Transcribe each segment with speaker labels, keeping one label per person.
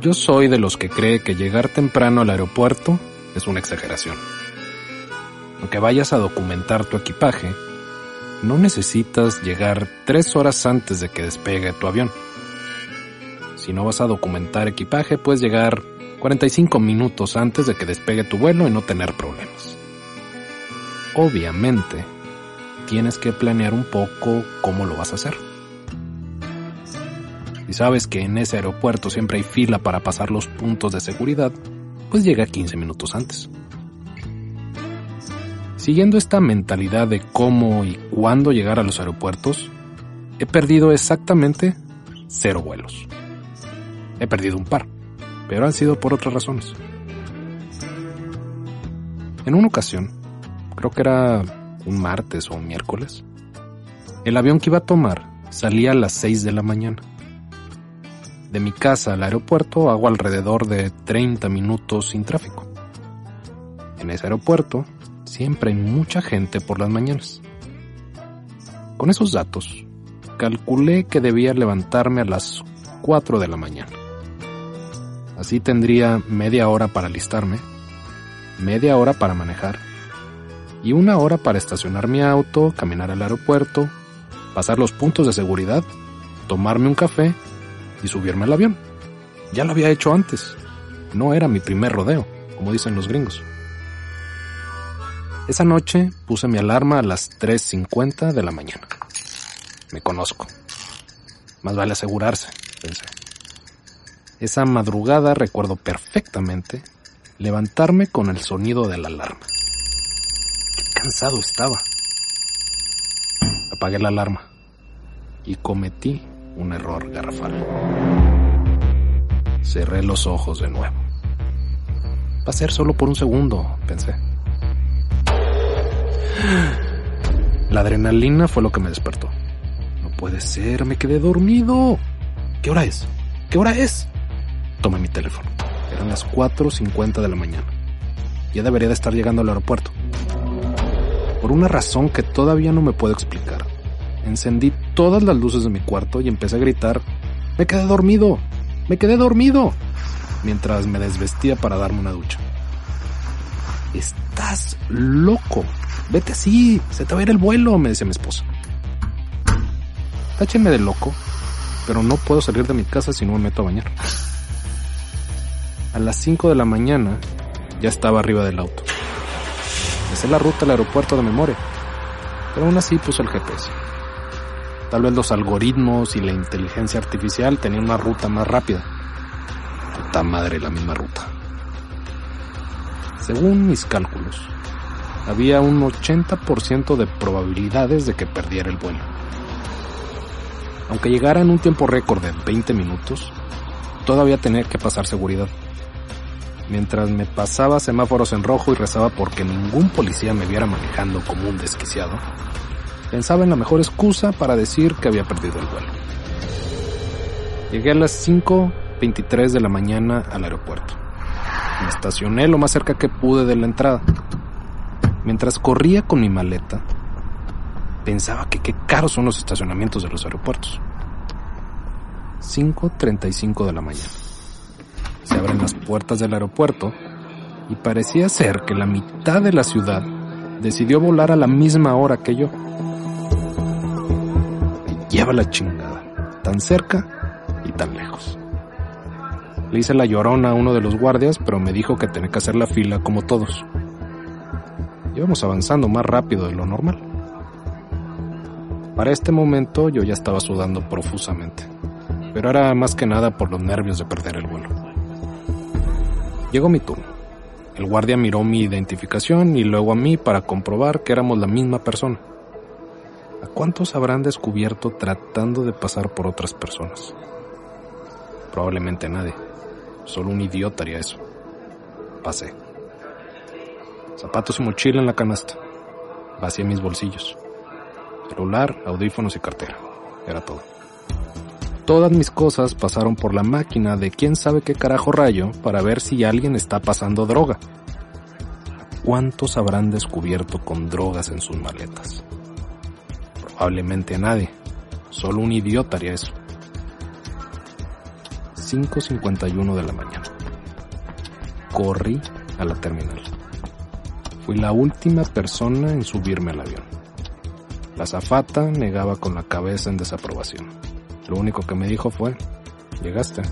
Speaker 1: Yo soy de los que cree que llegar temprano al aeropuerto es una exageración. Aunque vayas a documentar tu equipaje, no necesitas llegar tres horas antes de que despegue tu avión. Si no vas a documentar equipaje, puedes llegar 45 minutos antes de que despegue tu vuelo y no tener problemas. Obviamente, tienes que planear un poco cómo lo vas a hacer. Si sabes que en ese aeropuerto siempre hay fila para pasar los puntos de seguridad, pues llega 15 minutos antes. Siguiendo esta mentalidad de cómo y cuándo llegar a los aeropuertos, he perdido exactamente cero vuelos. He perdido un par, pero han sido por otras razones. En una ocasión, creo que era un martes o un miércoles, el avión que iba a tomar salía a las 6 de la mañana. De mi casa al aeropuerto hago alrededor de 30 minutos sin tráfico. En ese aeropuerto siempre hay mucha gente por las mañanas. Con esos datos, calculé que debía levantarme a las 4 de la mañana. Así tendría media hora para alistarme, media hora para manejar y una hora para estacionar mi auto, caminar al aeropuerto, pasar los puntos de seguridad, tomarme un café y subirme al avión. Ya lo había hecho antes. No era mi primer rodeo, como dicen los gringos. Esa noche puse mi alarma a las 3.50 de la mañana. Me conozco. Más vale asegurarse, pensé. Esa madrugada recuerdo perfectamente levantarme con el sonido de la alarma. Qué cansado estaba. Apagué la alarma y cometí un error garrafal. Cerré los ojos de nuevo. Va a ser solo por un segundo, pensé. La adrenalina fue lo que me despertó. No puede ser, me quedé dormido. ¿Qué hora es? ¿Qué hora es? Tomé mi teléfono. Eran las 4.50 de la mañana. Ya debería de estar llegando al aeropuerto. Por una razón que todavía no me puedo explicar, encendí todas las luces de mi cuarto y empecé a gritar, me quedé dormido, me quedé dormido, mientras me desvestía para darme una ducha. Estás loco, vete así, se te va a ir el vuelo, me decía mi esposa. Táchenme de loco, pero no puedo salir de mi casa si no me meto a bañar. A las 5 de la mañana ya estaba arriba del auto. Me sé la ruta al aeropuerto de memoria, pero aún así puse el GPS. Tal vez los algoritmos y la inteligencia artificial tenían una ruta más rápida. Puta madre, la misma ruta. Según mis cálculos, había un 80% de probabilidades de que perdiera el vuelo. Aunque llegara en un tiempo récord de 20 minutos, todavía tenía que pasar seguridad. Mientras me pasaba semáforos en rojo y rezaba porque ningún policía me viera manejando como un desquiciado, pensaba en la mejor excusa para decir que había perdido el vuelo. Llegué a las 5.23 de la mañana al aeropuerto. Me estacioné lo más cerca que pude de la entrada. Mientras corría con mi maleta, pensaba que qué caros son los estacionamientos de los aeropuertos. 5.35 de la mañana. Se abren las puertas del aeropuerto y parecía ser que la mitad de la ciudad decidió volar a la misma hora que yo. Lleva la chingada. tan cerca y tan lejos. Le hice la llorona a uno de los guardias, pero me dijo que tenía que hacer la fila como todos. Íbamos avanzando más rápido de lo normal. Para este momento yo ya estaba sudando profusamente, pero era más que nada por los nervios de perder el vuelo. Llegó mi turno. El guardia miró mi identificación y luego a mí para comprobar que éramos la misma persona. ¿A cuántos habrán descubierto tratando de pasar por otras personas? Probablemente nadie. Solo un idiota haría eso. Pasé. Zapatos y mochila en la canasta. Vacié mis bolsillos. Celular, audífonos y cartera. Era todo. Todas mis cosas pasaron por la máquina de quién sabe qué carajo rayo para ver si alguien está pasando droga. ¿Cuántos habrán descubierto con drogas en sus maletas? Probablemente a nadie. Solo un idiota haría eso. 5.51 de la mañana. Corrí a la terminal. Fui la última persona en subirme al avión. La zafata negaba con la cabeza en desaprobación. Lo único que me dijo fue, llegaste.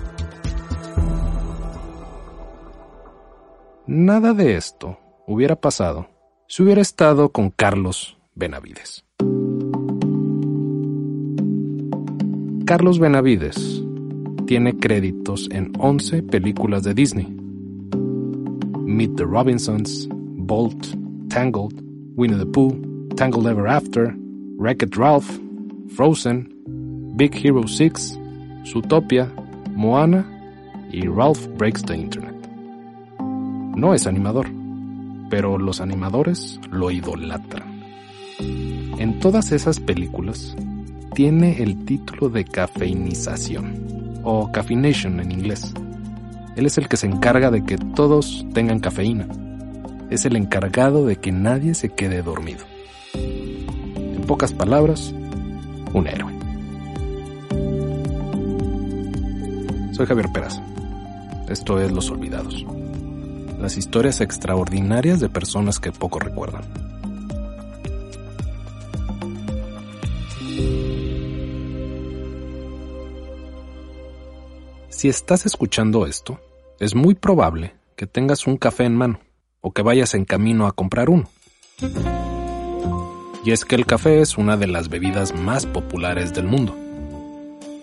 Speaker 1: Nada de esto hubiera pasado si hubiera estado con Carlos Benavides. Carlos Benavides tiene créditos en 11 películas de Disney. Meet the Robinsons, Bolt, Tangled, Winnie the Pooh, Tangled Ever After, Wreck-It Ralph, Frozen, Big Hero 6, Zootopia, Moana y Ralph Breaks the Internet. No es animador, pero los animadores lo idolatran. En todas esas películas tiene el título de cafeinización, o caffeination en inglés. Él es el que se encarga de que todos tengan cafeína. Es el encargado de que nadie se quede dormido. En pocas palabras, un héroe. Soy Javier Peraza. Esto es Los Olvidados. Las historias extraordinarias de personas que poco recuerdan. Si estás escuchando esto, es muy probable que tengas un café en mano o que vayas en camino a comprar uno. Y es que el café es una de las bebidas más populares del mundo.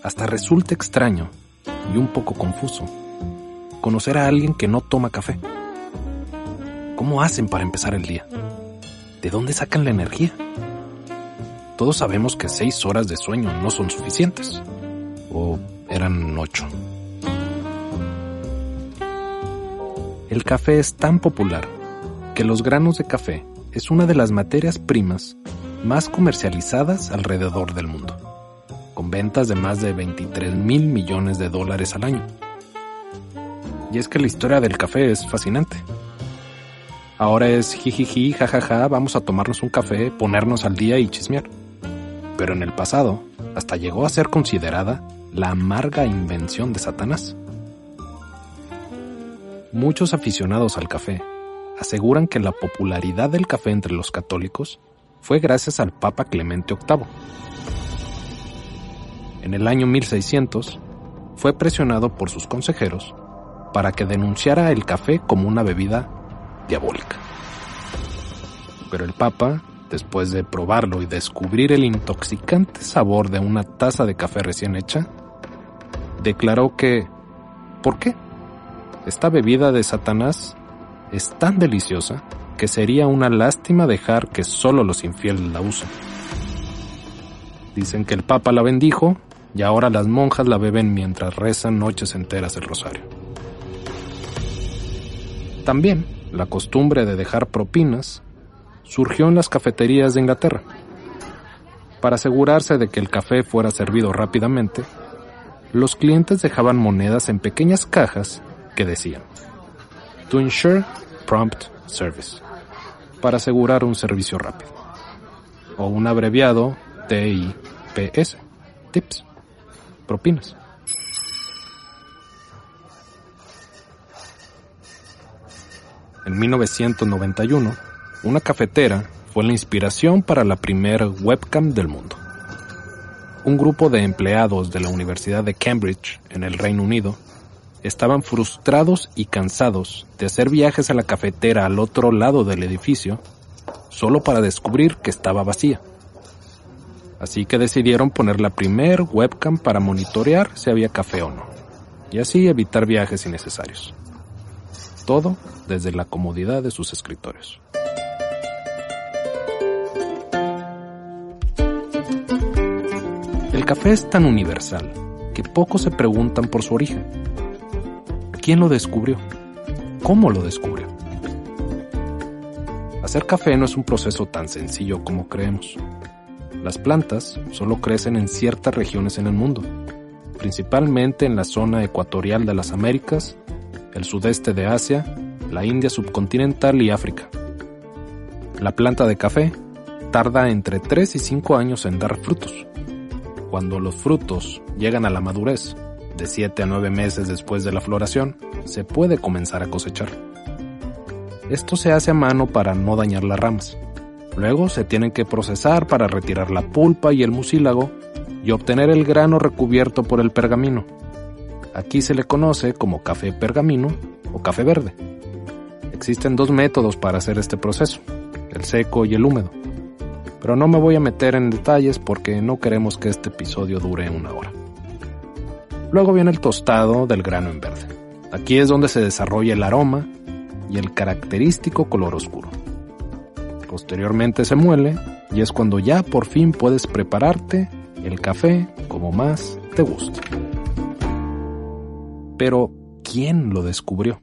Speaker 1: Hasta resulta extraño y un poco confuso conocer a alguien que no toma café. ¿Cómo hacen para empezar el día? ¿De dónde sacan la energía? Todos sabemos que seis horas de sueño no son suficientes. ¿O eran ocho? El café es tan popular que los granos de café es una de las materias primas más comercializadas alrededor del mundo, con ventas de más de 23 mil millones de dólares al año. Y es que la historia del café es fascinante. Ahora es jijiji, jajaja, vamos a tomarnos un café, ponernos al día y chismear. Pero en el pasado, hasta llegó a ser considerada la amarga invención de Satanás. Muchos aficionados al café aseguran que la popularidad del café entre los católicos fue gracias al Papa Clemente VIII. En el año 1600, fue presionado por sus consejeros para que denunciara el café como una bebida diabólica. Pero el Papa, después de probarlo y descubrir el intoxicante sabor de una taza de café recién hecha, declaró que, ¿por qué? Esta bebida de Satanás es tan deliciosa que sería una lástima dejar que solo los infieles la usen. Dicen que el Papa la bendijo y ahora las monjas la beben mientras rezan noches enteras el rosario. También la costumbre de dejar propinas surgió en las cafeterías de Inglaterra. Para asegurarse de que el café fuera servido rápidamente, los clientes dejaban monedas en pequeñas cajas que decían. To ensure prompt service. Para asegurar un servicio rápido. O un abreviado TIPS tips. Propinas. En 1991, una cafetera fue la inspiración para la primer webcam del mundo. un grupo de empleados de la Universidad de Cambridge, en el Reino Unido, estaban frustrados y cansados de hacer viajes a la cafetera al otro lado del edificio solo para descubrir que estaba vacía. Así que decidieron poner la primer webcam para monitorear si había café o no, y así evitar viajes innecesarios. Todo desde la comodidad de sus escritorios. El café es tan universal que pocos se preguntan por su origen. ¿Quién lo descubrió? ¿Cómo lo descubrió? Hacer café no es un proceso tan sencillo como creemos. Las plantas solo crecen en ciertas regiones en el mundo, principalmente en la zona ecuatorial de las Américas, el sudeste de Asia, la India subcontinental y África. La planta de café tarda entre 3 y 5 años en dar frutos. Cuando los frutos llegan a la madurez, de 7 a 9 meses después de la floración, se puede comenzar a cosechar. Esto se hace a mano para no dañar las ramas. Luego se tienen que procesar para retirar la pulpa y el mucílago y obtener el grano recubierto por el pergamino. Aquí se le conoce como café pergamino o café verde. Existen dos métodos para hacer este proceso, el seco y el húmedo. Pero no me voy a meter en detalles porque no queremos que este episodio dure una hora. Luego viene el tostado del grano en verde. Aquí es donde se desarrolla el aroma y el característico color oscuro. Posteriormente se muele y es cuando ya por fin puedes prepararte el café como más te guste. Pero, ¿quién lo descubrió?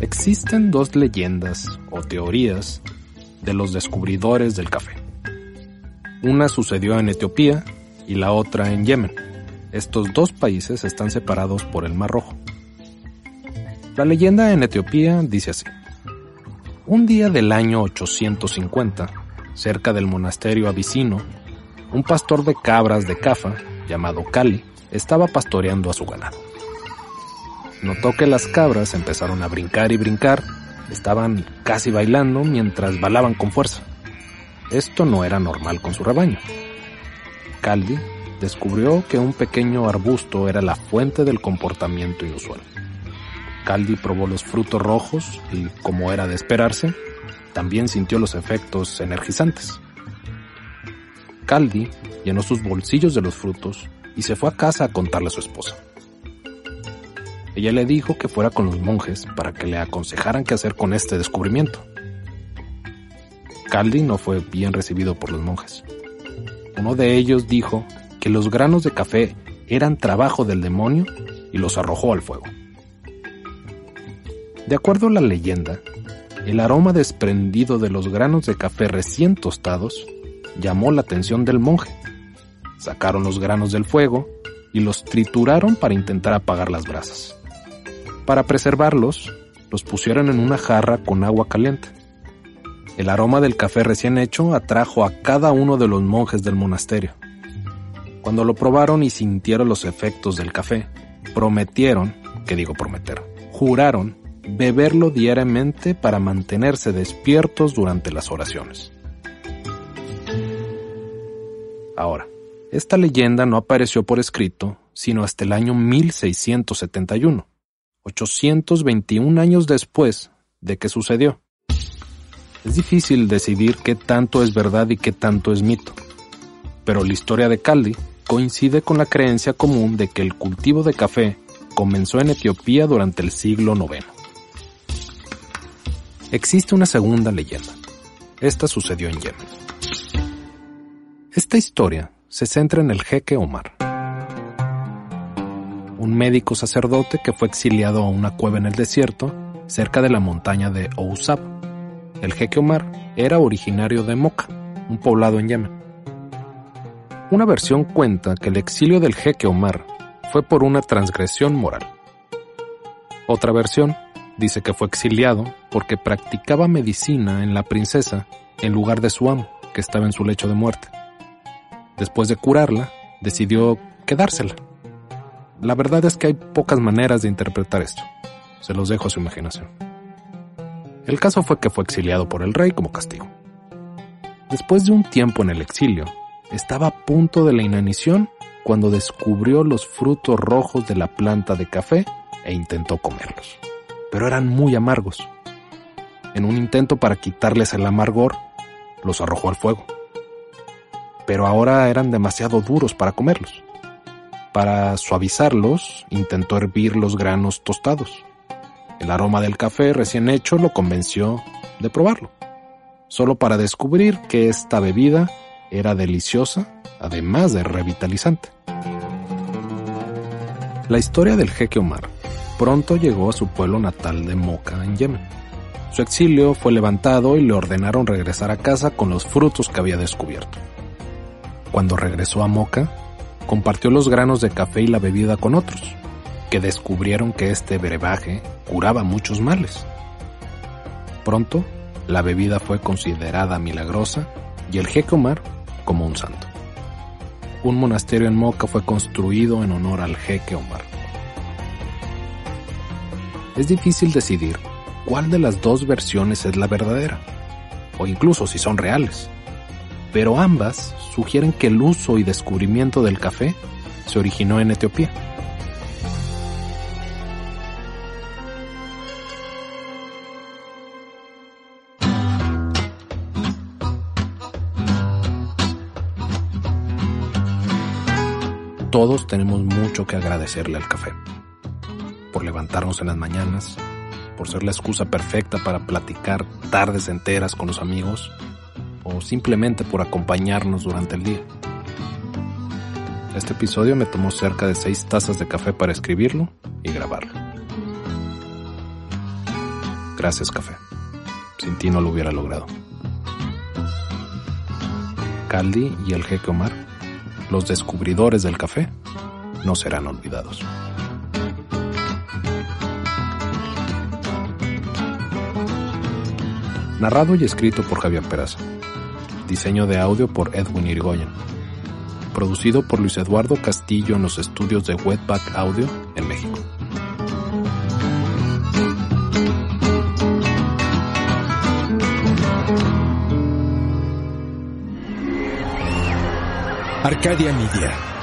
Speaker 1: Existen dos leyendas o teorías de los descubridores del café. Una sucedió en Etiopía y la otra en Yemen. Estos dos países están separados por el Mar Rojo. La leyenda en Etiopía dice así. Un día del año 850, cerca del monasterio abisino, un pastor de cabras de Cafa, llamado Kali, estaba pastoreando a su ganado. Notó que las cabras empezaron a brincar y brincar, estaban casi bailando mientras balaban con fuerza. Esto no era normal con su rebaño. Caldi descubrió que un pequeño arbusto era la fuente del comportamiento inusual. Caldi probó los frutos rojos y, como era de esperarse, también sintió los efectos energizantes. Caldi llenó sus bolsillos de los frutos y se fue a casa a contarle a su esposa. Ella le dijo que fuera con los monjes para que le aconsejaran qué hacer con este descubrimiento. Caldi no fue bien recibido por los monjes. Uno de ellos dijo que los granos de café eran trabajo del demonio y los arrojó al fuego. De acuerdo a la leyenda, el aroma desprendido de los granos de café recién tostados llamó la atención del monje. Sacaron los granos del fuego y los trituraron para intentar apagar las brasas. Para preservarlos, los pusieron en una jarra con agua caliente. El aroma del café recién hecho atrajo a cada uno de los monjes del monasterio. Cuando lo probaron y sintieron los efectos del café, prometieron, que digo prometer, juraron beberlo diariamente para mantenerse despiertos durante las oraciones. Ahora, esta leyenda no apareció por escrito sino hasta el año 1671, 821 años después de que sucedió. Es difícil decidir qué tanto es verdad y qué tanto es mito, pero la historia de Caldi coincide con la creencia común de que el cultivo de café comenzó en Etiopía durante el siglo IX. Existe una segunda leyenda. Esta sucedió en Yemen. Esta historia se centra en el jeque Omar, un médico sacerdote que fue exiliado a una cueva en el desierto cerca de la montaña de Ousab el jeque Omar era originario de Moca, un poblado en Yemen. Una versión cuenta que el exilio del jeque Omar fue por una transgresión moral. Otra versión dice que fue exiliado porque practicaba medicina en la princesa en lugar de su amo, que estaba en su lecho de muerte. Después de curarla, decidió quedársela. La verdad es que hay pocas maneras de interpretar esto. Se los dejo a su imaginación. El caso fue que fue exiliado por el rey como castigo. Después de un tiempo en el exilio, estaba a punto de la inanición cuando descubrió los frutos rojos de la planta de café e intentó comerlos. Pero eran muy amargos. En un intento para quitarles el amargor, los arrojó al fuego. Pero ahora eran demasiado duros para comerlos. Para suavizarlos, intentó hervir los granos tostados. El aroma del café recién hecho lo convenció de probarlo, solo para descubrir que esta bebida era deliciosa, además de revitalizante. La historia del jeque Omar pronto llegó a su pueblo natal de Moca, en Yemen. Su exilio fue levantado y le ordenaron regresar a casa con los frutos que había descubierto. Cuando regresó a Moca, compartió los granos de café y la bebida con otros, que descubrieron que este brebaje curaba muchos males. Pronto, la bebida fue considerada milagrosa y el jeque Omar como un santo. Un monasterio en Moca fue construido en honor al jeque Omar. Es difícil decidir cuál de las dos versiones es la verdadera, o incluso si son reales, pero ambas sugieren que el uso y descubrimiento del café se originó en Etiopía. Todos tenemos mucho que agradecerle al café. Por levantarnos en las mañanas, por ser la excusa perfecta para platicar tardes enteras con los amigos o simplemente por acompañarnos durante el día. Este episodio me tomó cerca de seis tazas de café para escribirlo y grabarlo. Gracias café. Sin ti no lo hubiera logrado. Caldi y el jeque Omar, los descubridores del café, no serán olvidados. Narrado y escrito por Javier Peraza. Diseño de audio por Edwin Irigoyen. Producido por Luis Eduardo Castillo en los estudios de Wetback Audio en México.
Speaker 2: Arcadia Media.